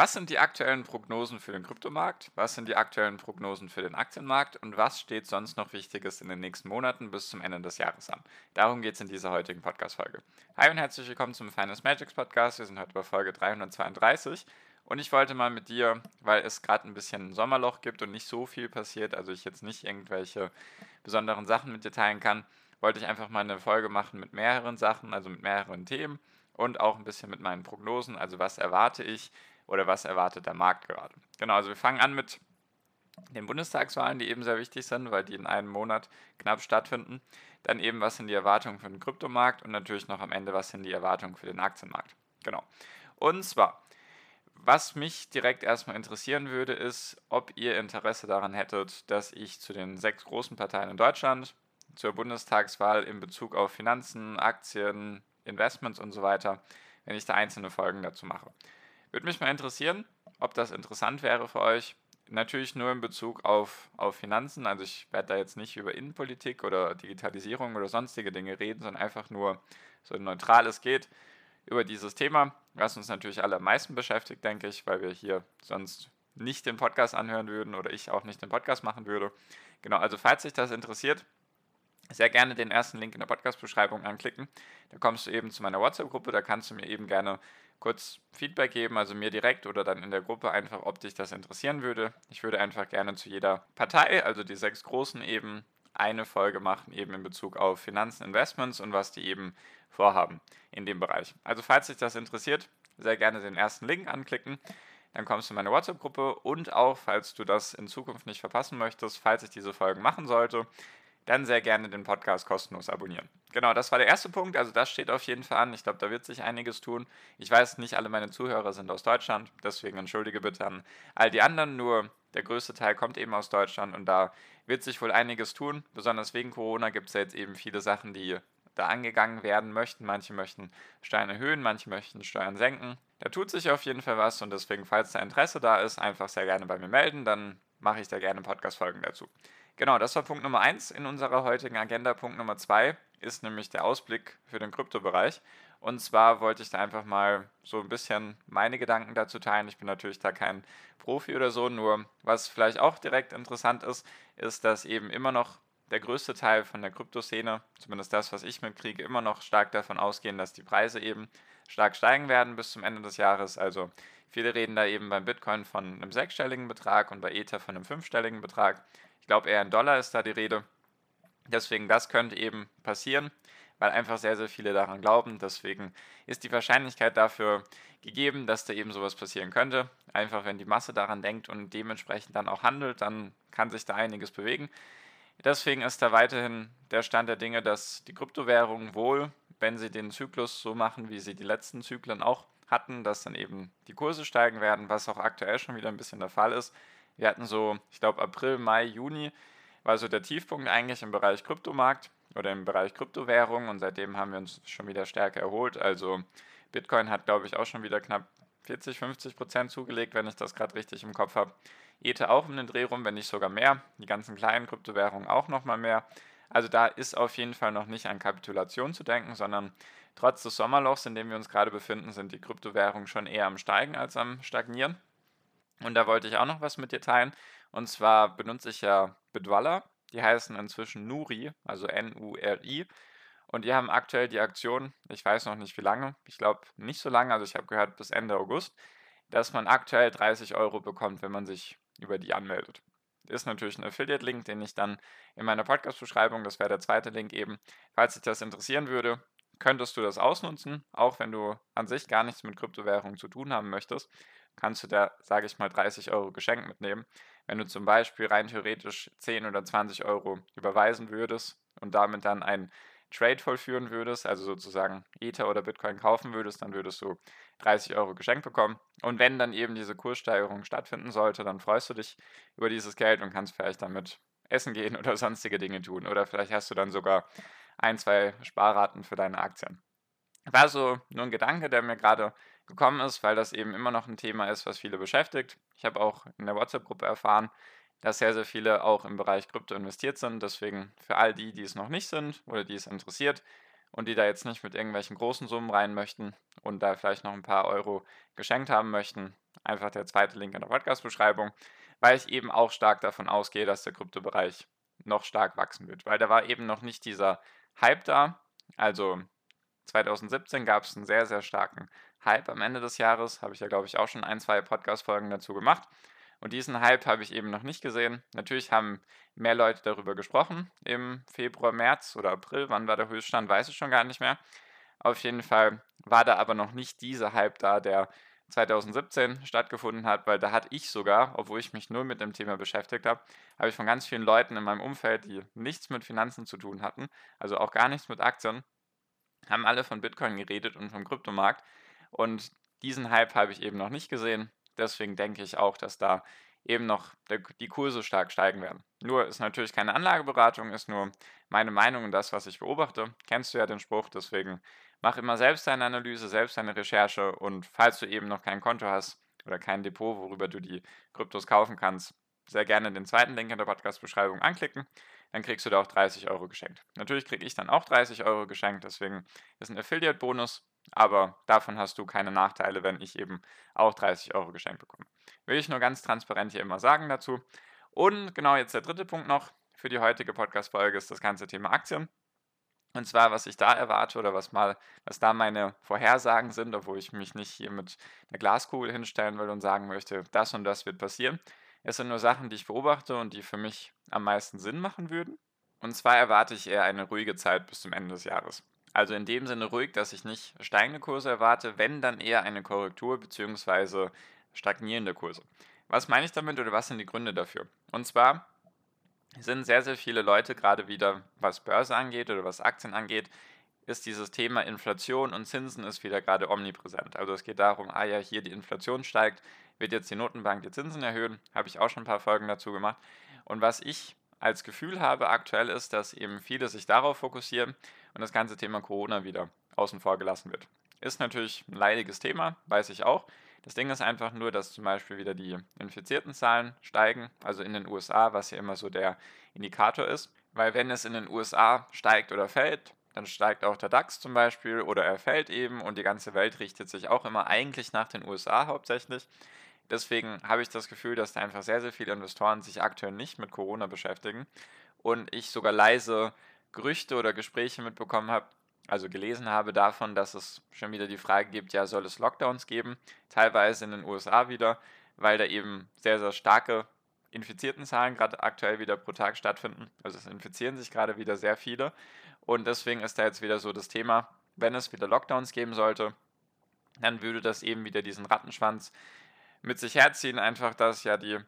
Was sind die aktuellen Prognosen für den Kryptomarkt? Was sind die aktuellen Prognosen für den Aktienmarkt? Und was steht sonst noch Wichtiges in den nächsten Monaten bis zum Ende des Jahres an? Darum geht es in dieser heutigen Podcast-Folge. Hi und herzlich willkommen zum Finance Magics Podcast. Wir sind heute bei Folge 332. Und ich wollte mal mit dir, weil es gerade ein bisschen ein Sommerloch gibt und nicht so viel passiert, also ich jetzt nicht irgendwelche besonderen Sachen mit dir teilen kann, wollte ich einfach mal eine Folge machen mit mehreren Sachen, also mit mehreren Themen und auch ein bisschen mit meinen Prognosen. Also was erwarte ich? Oder was erwartet der Markt gerade. Genau, also wir fangen an mit den Bundestagswahlen, die eben sehr wichtig sind, weil die in einem Monat knapp stattfinden. Dann eben, was sind die Erwartungen für den Kryptomarkt und natürlich noch am Ende, was sind die Erwartungen für den Aktienmarkt. Genau. Und zwar, was mich direkt erstmal interessieren würde, ist, ob ihr Interesse daran hättet, dass ich zu den sechs großen Parteien in Deutschland zur Bundestagswahl in Bezug auf Finanzen, Aktien, Investments und so weiter, wenn ich da einzelne Folgen dazu mache. Würde mich mal interessieren, ob das interessant wäre für euch. Natürlich nur in Bezug auf, auf Finanzen. Also ich werde da jetzt nicht über Innenpolitik oder Digitalisierung oder sonstige Dinge reden, sondern einfach nur so neutral es geht über dieses Thema, was uns natürlich alle am meisten beschäftigt, denke ich, weil wir hier sonst nicht den Podcast anhören würden oder ich auch nicht den Podcast machen würde. Genau, also falls sich das interessiert, sehr gerne den ersten Link in der Podcast-Beschreibung anklicken. Da kommst du eben zu meiner WhatsApp-Gruppe, da kannst du mir eben gerne kurz Feedback geben, also mir direkt oder dann in der Gruppe einfach, ob dich das interessieren würde. Ich würde einfach gerne zu jeder Partei, also die sechs großen eben, eine Folge machen, eben in Bezug auf Finanzen, Investments und was die eben vorhaben in dem Bereich. Also falls dich das interessiert, sehr gerne den ersten Link anklicken. Dann kommst du in meine WhatsApp-Gruppe und auch, falls du das in Zukunft nicht verpassen möchtest, falls ich diese Folgen machen sollte, dann sehr gerne den Podcast kostenlos abonnieren. Genau, das war der erste Punkt. Also das steht auf jeden Fall an. Ich glaube, da wird sich einiges tun. Ich weiß, nicht alle meine Zuhörer sind aus Deutschland, deswegen entschuldige bitte an all die anderen. Nur der größte Teil kommt eben aus Deutschland und da wird sich wohl einiges tun. Besonders wegen Corona gibt es ja jetzt eben viele Sachen, die da angegangen werden möchten. Manche möchten Steuern erhöhen, manche möchten Steuern senken. Da tut sich auf jeden Fall was und deswegen, falls da Interesse da ist, einfach sehr gerne bei mir melden. Dann mache ich da gerne Podcast-Folgen dazu. Genau, das war Punkt Nummer 1 in unserer heutigen Agenda. Punkt Nummer 2 ist nämlich der Ausblick für den Kryptobereich. Und zwar wollte ich da einfach mal so ein bisschen meine Gedanken dazu teilen. Ich bin natürlich da kein Profi oder so, nur was vielleicht auch direkt interessant ist, ist, dass eben immer noch der größte Teil von der Kryptoszene, zumindest das, was ich mitkriege, immer noch stark davon ausgehen, dass die Preise eben stark steigen werden bis zum Ende des Jahres. Also viele reden da eben beim Bitcoin von einem sechsstelligen Betrag und bei Ether von einem fünfstelligen Betrag. Ich glaube, eher in Dollar ist da die Rede. Deswegen, das könnte eben passieren, weil einfach sehr, sehr viele daran glauben. Deswegen ist die Wahrscheinlichkeit dafür gegeben, dass da eben sowas passieren könnte. Einfach, wenn die Masse daran denkt und dementsprechend dann auch handelt, dann kann sich da einiges bewegen. Deswegen ist da weiterhin der Stand der Dinge, dass die Kryptowährungen wohl, wenn sie den Zyklus so machen, wie sie die letzten Zyklen auch hatten, dass dann eben die Kurse steigen werden, was auch aktuell schon wieder ein bisschen der Fall ist, wir hatten so, ich glaube, April, Mai, Juni war so der Tiefpunkt eigentlich im Bereich Kryptomarkt oder im Bereich Kryptowährung und seitdem haben wir uns schon wieder stärker erholt. Also Bitcoin hat, glaube ich, auch schon wieder knapp 40, 50 Prozent zugelegt, wenn ich das gerade richtig im Kopf habe. Ether auch um den Dreh rum, wenn nicht sogar mehr. Die ganzen kleinen Kryptowährungen auch nochmal mehr. Also da ist auf jeden Fall noch nicht an Kapitulation zu denken, sondern trotz des Sommerlochs, in dem wir uns gerade befinden, sind die Kryptowährungen schon eher am Steigen als am Stagnieren. Und da wollte ich auch noch was mit dir teilen. Und zwar benutze ich ja Bitwalla. Die heißen inzwischen Nuri, also N-U-R-I. Und die haben aktuell die Aktion, ich weiß noch nicht wie lange, ich glaube nicht so lange, also ich habe gehört bis Ende August, dass man aktuell 30 Euro bekommt, wenn man sich über die anmeldet. Ist natürlich ein Affiliate-Link, den ich dann in meiner Podcast-Beschreibung, das wäre der zweite Link eben, falls dich das interessieren würde, könntest du das ausnutzen, auch wenn du an sich gar nichts mit Kryptowährungen zu tun haben möchtest kannst du da, sage ich mal, 30 Euro Geschenk mitnehmen. Wenn du zum Beispiel rein theoretisch 10 oder 20 Euro überweisen würdest und damit dann einen Trade vollführen würdest, also sozusagen Ether oder Bitcoin kaufen würdest, dann würdest du 30 Euro geschenkt bekommen. Und wenn dann eben diese Kurssteigerung stattfinden sollte, dann freust du dich über dieses Geld und kannst vielleicht damit essen gehen oder sonstige Dinge tun. Oder vielleicht hast du dann sogar ein, zwei Sparraten für deine Aktien. War so nur ein Gedanke, der mir gerade gekommen ist, weil das eben immer noch ein Thema ist, was viele beschäftigt. Ich habe auch in der WhatsApp-Gruppe erfahren, dass sehr, sehr viele auch im Bereich Krypto investiert sind. Deswegen für all die, die es noch nicht sind oder die es interessiert und die da jetzt nicht mit irgendwelchen großen Summen rein möchten und da vielleicht noch ein paar Euro geschenkt haben möchten, einfach der zweite Link in der Podcast-Beschreibung, weil ich eben auch stark davon ausgehe, dass der Kryptobereich noch stark wachsen wird, weil da war eben noch nicht dieser Hype da. Also 2017 gab es einen sehr, sehr starken Hype am Ende des Jahres. Habe ich ja, glaube ich, auch schon ein, zwei Podcast-Folgen dazu gemacht. Und diesen Hype habe ich eben noch nicht gesehen. Natürlich haben mehr Leute darüber gesprochen im Februar, März oder April. Wann war der Höchststand, weiß ich schon gar nicht mehr. Auf jeden Fall war da aber noch nicht dieser Hype da, der 2017 stattgefunden hat, weil da hatte ich sogar, obwohl ich mich nur mit dem Thema beschäftigt habe, habe ich von ganz vielen Leuten in meinem Umfeld, die nichts mit Finanzen zu tun hatten, also auch gar nichts mit Aktien, haben alle von Bitcoin geredet und vom Kryptomarkt. Und diesen Hype habe ich eben noch nicht gesehen. Deswegen denke ich auch, dass da eben noch die Kurse stark steigen werden. Nur ist natürlich keine Anlageberatung, ist nur meine Meinung und das, was ich beobachte. Kennst du ja den Spruch, deswegen mach immer selbst deine Analyse, selbst deine Recherche und falls du eben noch kein Konto hast oder kein Depot, worüber du die Kryptos kaufen kannst, sehr gerne den zweiten Link in der Podcast-Beschreibung anklicken. Dann kriegst du da auch 30 Euro geschenkt. Natürlich kriege ich dann auch 30 Euro geschenkt, deswegen ist ein Affiliate-Bonus aber davon hast du keine Nachteile, wenn ich eben auch 30 Euro geschenkt bekomme. Will ich nur ganz transparent hier immer sagen dazu. Und genau jetzt der dritte Punkt noch für die heutige Podcast-Folge ist das ganze Thema Aktien. Und zwar, was ich da erwarte oder was mal, was da meine Vorhersagen sind, obwohl ich mich nicht hier mit einer Glaskugel hinstellen will und sagen möchte, das und das wird passieren. Es sind nur Sachen, die ich beobachte und die für mich am meisten Sinn machen würden. Und zwar erwarte ich eher eine ruhige Zeit bis zum Ende des Jahres. Also in dem Sinne ruhig, dass ich nicht steigende Kurse erwarte, wenn dann eher eine Korrektur bzw. stagnierende Kurse. Was meine ich damit oder was sind die Gründe dafür? Und zwar sind sehr, sehr viele Leute, gerade wieder was Börse angeht oder was Aktien angeht, ist dieses Thema Inflation und Zinsen ist wieder gerade omnipräsent. Also es geht darum, ah ja, hier die Inflation steigt, wird jetzt die Notenbank die Zinsen erhöhen, habe ich auch schon ein paar Folgen dazu gemacht. Und was ich als Gefühl habe aktuell ist, dass eben viele sich darauf fokussieren und das ganze Thema Corona wieder außen vor gelassen wird. Ist natürlich ein leidiges Thema, weiß ich auch. Das Ding ist einfach nur, dass zum Beispiel wieder die infizierten Zahlen steigen, also in den USA, was ja immer so der Indikator ist. Weil wenn es in den USA steigt oder fällt, dann steigt auch der DAX zum Beispiel oder er fällt eben und die ganze Welt richtet sich auch immer eigentlich nach den USA hauptsächlich. Deswegen habe ich das Gefühl, dass da einfach sehr, sehr viele Investoren sich aktuell nicht mit Corona beschäftigen und ich sogar leise Gerüchte oder Gespräche mitbekommen habe, also gelesen habe davon, dass es schon wieder die Frage gibt, ja, soll es Lockdowns geben, teilweise in den USA wieder, weil da eben sehr, sehr starke infizierten Zahlen gerade aktuell wieder pro Tag stattfinden. Also es infizieren sich gerade wieder sehr viele und deswegen ist da jetzt wieder so das Thema, wenn es wieder Lockdowns geben sollte, dann würde das eben wieder diesen Rattenschwanz mit sich herziehen, einfach dass ja die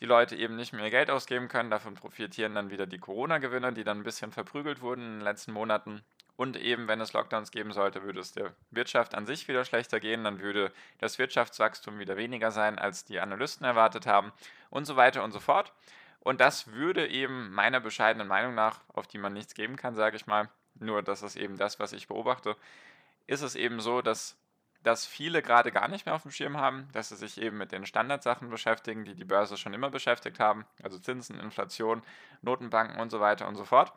die Leute eben nicht mehr Geld ausgeben können. Davon profitieren dann wieder die Corona-Gewinner, die dann ein bisschen verprügelt wurden in den letzten Monaten. Und eben, wenn es Lockdowns geben sollte, würde es der Wirtschaft an sich wieder schlechter gehen, dann würde das Wirtschaftswachstum wieder weniger sein, als die Analysten erwartet haben und so weiter und so fort. Und das würde eben meiner bescheidenen Meinung nach, auf die man nichts geben kann, sage ich mal, nur das ist eben das, was ich beobachte, ist es eben so, dass dass viele gerade gar nicht mehr auf dem Schirm haben, dass sie sich eben mit den Standardsachen beschäftigen, die die Börse schon immer beschäftigt haben, also Zinsen, Inflation, Notenbanken und so weiter und so fort.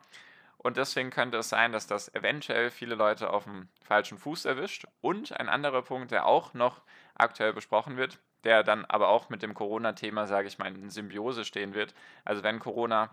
Und deswegen könnte es sein, dass das eventuell viele Leute auf dem falschen Fuß erwischt. Und ein anderer Punkt, der auch noch aktuell besprochen wird, der dann aber auch mit dem Corona-Thema, sage ich mal, in Symbiose stehen wird. Also wenn Corona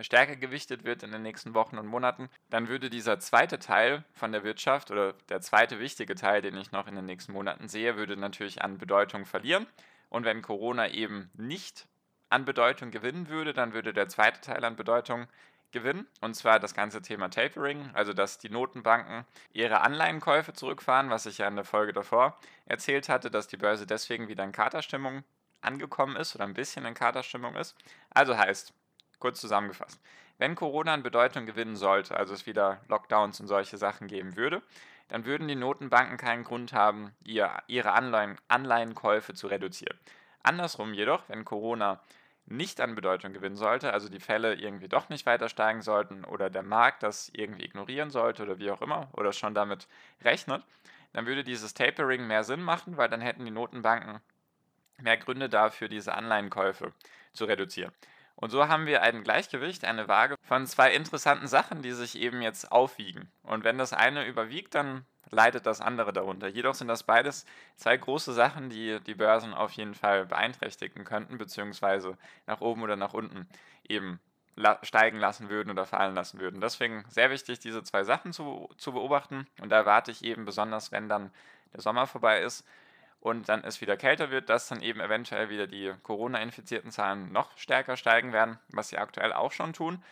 stärker gewichtet wird in den nächsten Wochen und Monaten, dann würde dieser zweite Teil von der Wirtschaft oder der zweite wichtige Teil, den ich noch in den nächsten Monaten sehe, würde natürlich an Bedeutung verlieren. Und wenn Corona eben nicht an Bedeutung gewinnen würde, dann würde der zweite Teil an Bedeutung gewinnen. Und zwar das ganze Thema Tapering, also dass die Notenbanken ihre Anleihenkäufe zurückfahren, was ich ja in der Folge davor erzählt hatte, dass die Börse deswegen wieder in Katerstimmung angekommen ist oder ein bisschen in Katerstimmung ist. Also heißt, Kurz zusammengefasst. Wenn Corona an Bedeutung gewinnen sollte, also es wieder Lockdowns und solche Sachen geben würde, dann würden die Notenbanken keinen Grund haben, ihr, ihre Anleihen, Anleihenkäufe zu reduzieren. Andersrum jedoch, wenn Corona nicht an Bedeutung gewinnen sollte, also die Fälle irgendwie doch nicht weiter steigen sollten oder der Markt das irgendwie ignorieren sollte oder wie auch immer oder schon damit rechnet, dann würde dieses Tapering mehr Sinn machen, weil dann hätten die Notenbanken mehr Gründe dafür, diese Anleihenkäufe zu reduzieren. Und so haben wir ein Gleichgewicht, eine Waage von zwei interessanten Sachen, die sich eben jetzt aufwiegen. Und wenn das eine überwiegt, dann leidet das andere darunter. Jedoch sind das beides zwei große Sachen, die die Börsen auf jeden Fall beeinträchtigen könnten, beziehungsweise nach oben oder nach unten eben steigen lassen würden oder fallen lassen würden. Deswegen sehr wichtig, diese zwei Sachen zu, zu beobachten. Und da erwarte ich eben besonders, wenn dann der Sommer vorbei ist und dann es wieder kälter wird, dass dann eben eventuell wieder die Corona-infizierten Zahlen noch stärker steigen werden, was sie aktuell auch schon tun,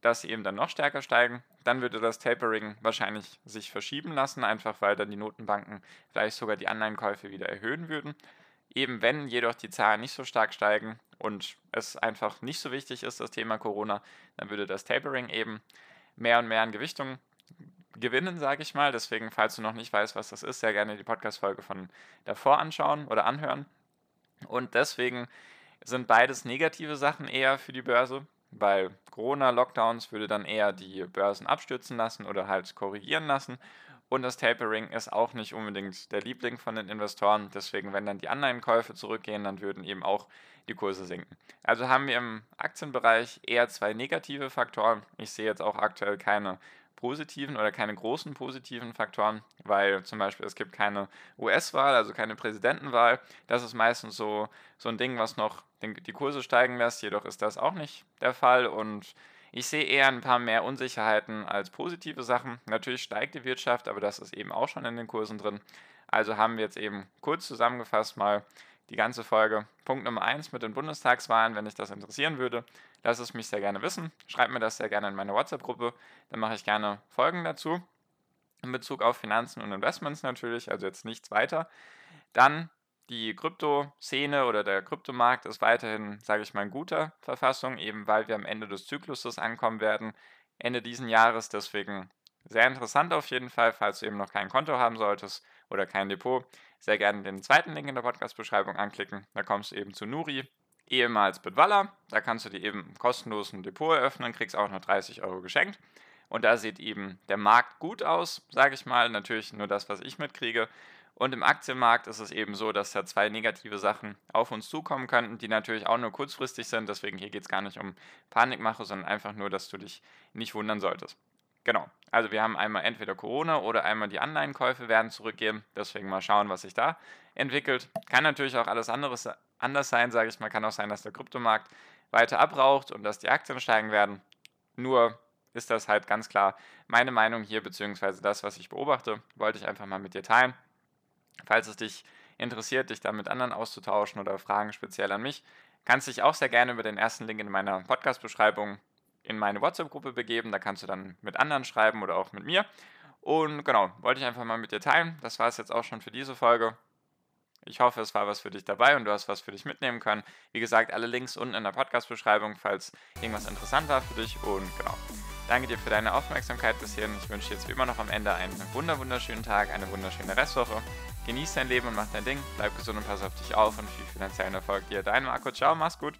dass sie eben dann noch stärker steigen. Dann würde das Tapering wahrscheinlich sich verschieben lassen, einfach weil dann die Notenbanken vielleicht sogar die Anleihenkäufe wieder erhöhen würden. Eben wenn jedoch die Zahlen nicht so stark steigen und es einfach nicht so wichtig ist, das Thema Corona, dann würde das Tapering eben mehr und mehr an Gewichtung gewinnen, sage ich mal. Deswegen, falls du noch nicht weißt, was das ist, sehr gerne die Podcast-Folge von davor anschauen oder anhören. Und deswegen sind beides negative Sachen eher für die Börse. Weil Corona-Lockdowns würde dann eher die Börsen abstürzen lassen oder halt korrigieren lassen. Und das Tapering ist auch nicht unbedingt der Liebling von den Investoren. Deswegen, wenn dann die Anleihenkäufe zurückgehen, dann würden eben auch die Kurse sinken. Also haben wir im Aktienbereich eher zwei negative Faktoren. Ich sehe jetzt auch aktuell keine positiven oder keine großen positiven Faktoren, weil zum Beispiel es gibt keine US-Wahl, also keine Präsidentenwahl. Das ist meistens so, so ein Ding, was noch die Kurse steigen lässt. Jedoch ist das auch nicht der Fall und ich sehe eher ein paar mehr Unsicherheiten als positive Sachen. Natürlich steigt die Wirtschaft, aber das ist eben auch schon in den Kursen drin. Also haben wir jetzt eben kurz zusammengefasst mal die ganze Folge. Punkt Nummer 1 mit den Bundestagswahlen, wenn dich das interessieren würde, lass es mich sehr gerne wissen. Schreib mir das sehr gerne in meine WhatsApp-Gruppe. Dann mache ich gerne Folgen dazu. In Bezug auf Finanzen und Investments natürlich, also jetzt nichts weiter. Dann die Krypto-Szene oder der Kryptomarkt ist weiterhin, sage ich mal, in guter Verfassung, eben weil wir am Ende des Zykluses ankommen werden, Ende diesen Jahres. Deswegen sehr interessant auf jeden Fall, falls du eben noch kein Konto haben solltest oder kein Depot. Sehr gerne den zweiten Link in der Podcast-Beschreibung anklicken. Da kommst du eben zu Nuri, ehemals Bitwalla. Da kannst du dir eben kostenlos ein Depot eröffnen, kriegst auch noch 30 Euro geschenkt. Und da sieht eben der Markt gut aus, sage ich mal. Natürlich nur das, was ich mitkriege. Und im Aktienmarkt ist es eben so, dass da zwei negative Sachen auf uns zukommen könnten, die natürlich auch nur kurzfristig sind. Deswegen hier geht es gar nicht um Panikmache, sondern einfach nur, dass du dich nicht wundern solltest. Genau. Also wir haben einmal entweder Corona oder einmal die Anleihenkäufe werden zurückgehen. Deswegen mal schauen, was sich da entwickelt. Kann natürlich auch alles anderes anders sein, sage ich mal. Kann auch sein, dass der Kryptomarkt weiter abraucht und dass die Aktien steigen werden. Nur ist das halt ganz klar meine Meinung hier, beziehungsweise das, was ich beobachte, wollte ich einfach mal mit dir teilen. Falls es dich interessiert, dich da mit anderen auszutauschen oder Fragen speziell an mich, kannst du dich auch sehr gerne über den ersten Link in meiner Podcast-Beschreibung in meine WhatsApp-Gruppe begeben. Da kannst du dann mit anderen schreiben oder auch mit mir. Und genau, wollte ich einfach mal mit dir teilen. Das war es jetzt auch schon für diese Folge. Ich hoffe, es war was für dich dabei und du hast was für dich mitnehmen können. Wie gesagt, alle Links unten in der Podcast-Beschreibung, falls irgendwas interessant war für dich. Und genau, danke dir für deine Aufmerksamkeit bis hierhin. Ich wünsche dir jetzt wie immer noch am Ende einen wunderschönen Tag, eine wunderschöne Restwoche. Genieß dein Leben und mach dein Ding. Bleib gesund und pass auf dich auf und viel finanziellen Erfolg dir. Dein Marco. Ciao, mach's gut.